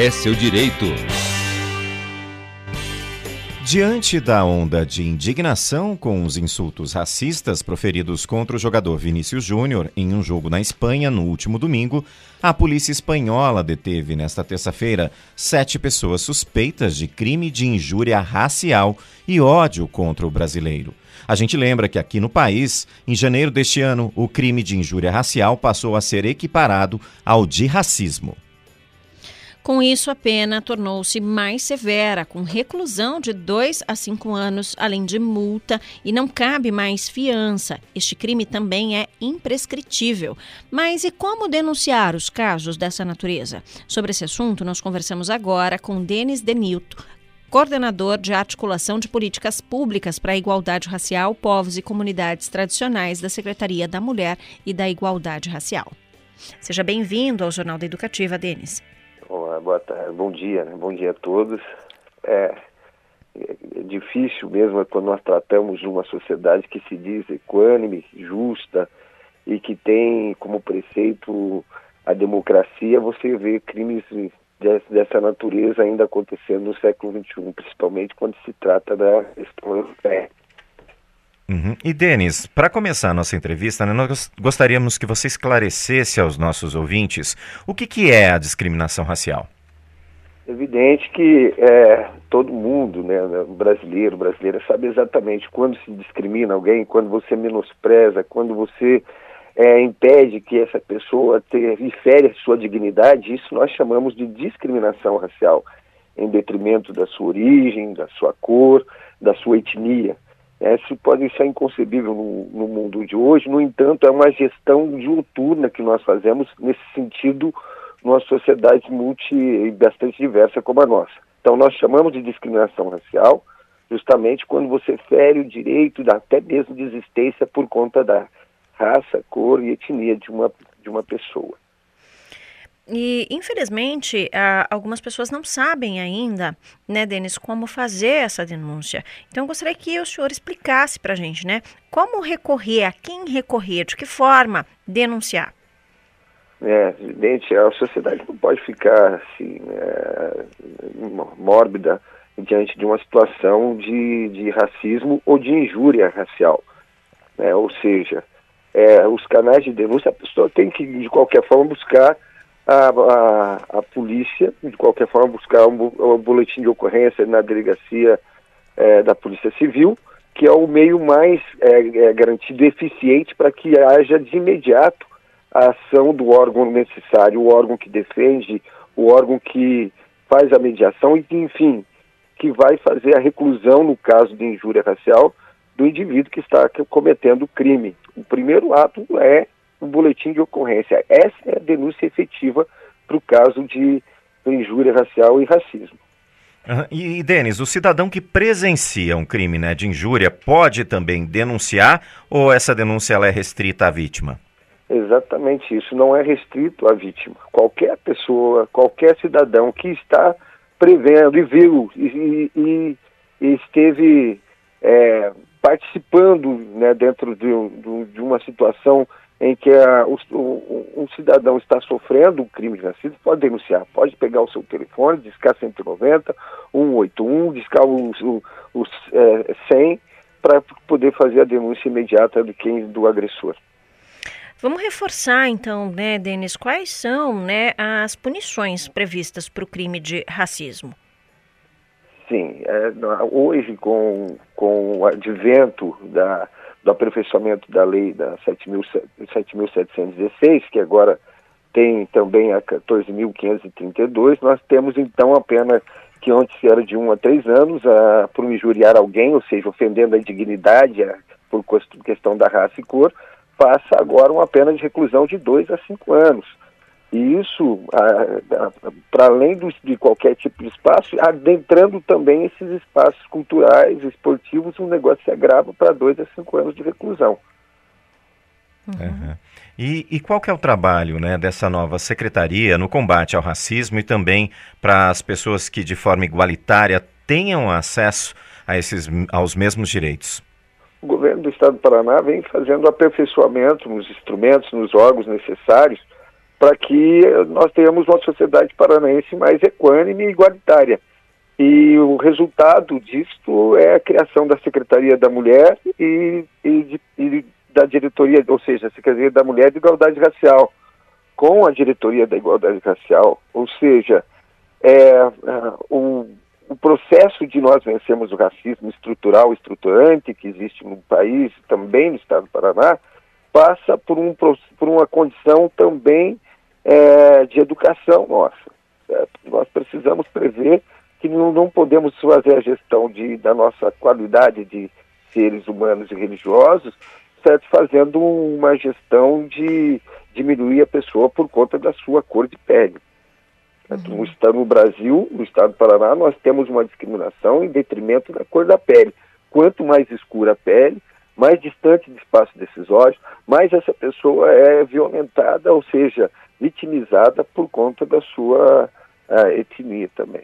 É seu direito. Diante da onda de indignação com os insultos racistas proferidos contra o jogador Vinícius Júnior em um jogo na Espanha no último domingo, a polícia espanhola deteve nesta terça-feira sete pessoas suspeitas de crime de injúria racial e ódio contra o brasileiro. A gente lembra que aqui no país, em janeiro deste ano, o crime de injúria racial passou a ser equiparado ao de racismo. Com isso, a pena tornou-se mais severa, com reclusão de 2 a 5 anos, além de multa, e não cabe mais fiança. Este crime também é imprescritível. Mas e como denunciar os casos dessa natureza? Sobre esse assunto, nós conversamos agora com Denis Denilto, coordenador de articulação de políticas públicas para a igualdade racial, povos e comunidades tradicionais da Secretaria da Mulher e da Igualdade Racial. Seja bem-vindo ao Jornal da Educativa, Denis. Boa tarde, bom dia, né? bom dia a todos. É, é difícil mesmo quando nós tratamos uma sociedade que se diz equânime, justa e que tem como preceito a democracia, você vê crimes dessa natureza ainda acontecendo no século XXI, principalmente quando se trata da questão europeia. Uhum. E Denis, para começar a nossa entrevista, né, nós gostaríamos que você esclarecesse aos nossos ouvintes o que, que é a discriminação racial. Evidente que é, todo mundo, né, né brasileiro, brasileira, sabe exatamente quando se discrimina alguém, quando você menospreza, quando você é, impede que essa pessoa ter, fere a sua dignidade, isso nós chamamos de discriminação racial, em detrimento da sua origem, da sua cor, da sua etnia. É, isso pode ser inconcebível no, no, mundo de hoje, no entanto, é uma gestão diuturna que nós fazemos nesse sentido numa sociedade multi e bastante diversa como a nossa. Então, nós chamamos de discriminação racial justamente quando você fere o direito, até mesmo de existência por conta da raça, cor e etnia de uma, de uma pessoa. E, infelizmente, algumas pessoas não sabem ainda, né, Denis, como fazer essa denúncia. Então, eu gostaria que o senhor explicasse para a gente, né, como recorrer, a quem recorrer, de que forma denunciar. É, evidente, a sociedade não pode ficar assim, é, mórbida diante de uma situação de, de racismo ou de injúria racial. Né? Ou seja, é, os canais de denúncia, a pessoa tem que, de qualquer forma, buscar a, a, a polícia, de qualquer forma, buscar um, um boletim de ocorrência na delegacia é, da Polícia Civil, que é o meio mais é, é, garantido e eficiente para que haja de imediato a ação do órgão necessário, o órgão que defende, o órgão que faz a mediação e enfim, que vai fazer a reclusão no caso de injúria racial do indivíduo que está cometendo o crime. O primeiro ato é o boletim de ocorrência. Essa é a denúncia efetiva para o caso de injúria racial e racismo. Uhum. E, e Denis, o cidadão que presencia um crime né, de injúria pode também denunciar ou essa denúncia ela é restrita à vítima? Exatamente isso, não é restrito à vítima. Qualquer pessoa, qualquer cidadão que está prevendo e viu e, e, e esteve é, participando né, dentro de, de, uma situação em que a, o, um cidadão está sofrendo um crime de racismo, pode denunciar, pode pegar o seu telefone, discar 190, 181, discar os, os, os é, 100 para poder fazer a denúncia imediata de quem do agressor. Vamos reforçar então, né, Denis, quais são né, as punições previstas para o crime de racismo? Sim, é, hoje com, com o advento da, do aperfeiçoamento da lei da 7.716, que agora tem também a 14.532, nós temos então a pena que antes era de 1 a 3 anos a, por injuriar alguém, ou seja, ofendendo a dignidade a, por questão da raça e cor, passa agora uma pena de reclusão de 2 a 5 anos. E isso, para além do, de qualquer tipo de espaço, adentrando também esses espaços culturais, esportivos, o um negócio se agrava para dois a cinco anos de reclusão. Uhum. E, e, qual que é o trabalho né, dessa nova secretaria no combate ao racismo e também para as pessoas que de forma igualitária tenham acesso a esses, aos mesmos direitos? O governo do Estado do Paraná vem fazendo aperfeiçoamento nos instrumentos, nos órgãos necessários para que nós tenhamos uma sociedade paranaense mais equânime e igualitária. E o resultado disto é a criação da Secretaria da Mulher e, e, e da diretoria, ou seja, a Secretaria da Mulher de Igualdade Racial, com a diretoria da Igualdade Racial, ou seja, é, é, o processo de nós vencermos o racismo estrutural, estruturante que existe no país, também no estado do Paraná, passa por, um, por uma condição também é, de educação nossa. Certo? Nós precisamos prever que não, não podemos fazer a gestão de, da nossa qualidade de seres humanos e religiosos, certo? fazendo uma gestão de diminuir a pessoa por conta da sua cor de pele. Uhum. No, estado, no Brasil, no estado do Paraná, nós temos uma discriminação em detrimento da cor da pele. Quanto mais escura a pele, mais distante do espaço decisório, mais essa pessoa é violentada, ou seja, vitimizada por conta da sua uh, etnia também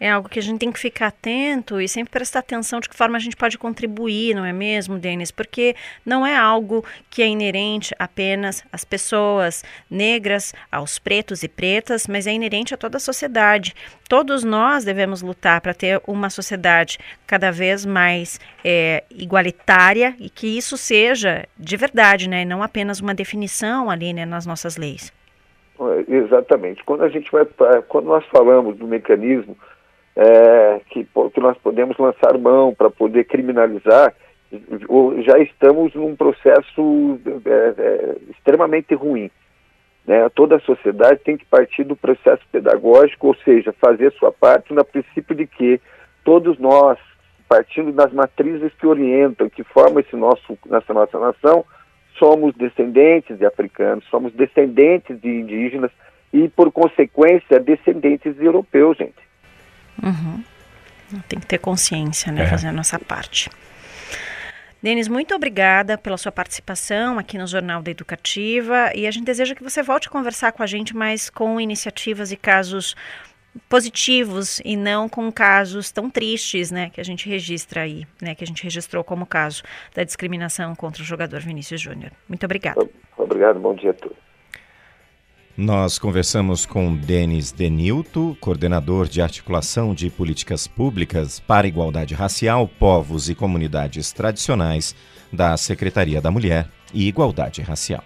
é algo que a gente tem que ficar atento e sempre prestar atenção de que forma a gente pode contribuir, não é mesmo, Denis? Porque não é algo que é inerente apenas às pessoas negras, aos pretos e pretas, mas é inerente a toda a sociedade. Todos nós devemos lutar para ter uma sociedade cada vez mais é, igualitária e que isso seja de verdade, né? Não apenas uma definição ali né, nas nossas leis. Exatamente. Quando a gente vai, quando nós falamos do mecanismo é, que, que nós podemos lançar mão para poder criminalizar, já estamos num processo é, é, extremamente ruim. Né? Toda a sociedade tem que partir do processo pedagógico, ou seja, fazer sua parte no princípio de que todos nós, partindo das matrizes que orientam, que formam esse nosso, essa nossa nação, somos descendentes de africanos, somos descendentes de indígenas e, por consequência, descendentes de europeus, gente. Uhum. Tem que ter consciência, né? É. Fazer a nossa parte. Denis, muito obrigada pela sua participação aqui no Jornal da Educativa e a gente deseja que você volte a conversar com a gente, mas com iniciativas e casos positivos e não com casos tão tristes, né, que a gente registra aí, né, que a gente registrou como caso da discriminação contra o jogador Vinícius Júnior. Muito obrigada. Obrigado, bom dia a todos. Nós conversamos com Denis Denilto, coordenador de articulação de políticas públicas para igualdade racial, povos e comunidades tradicionais da Secretaria da Mulher e Igualdade Racial.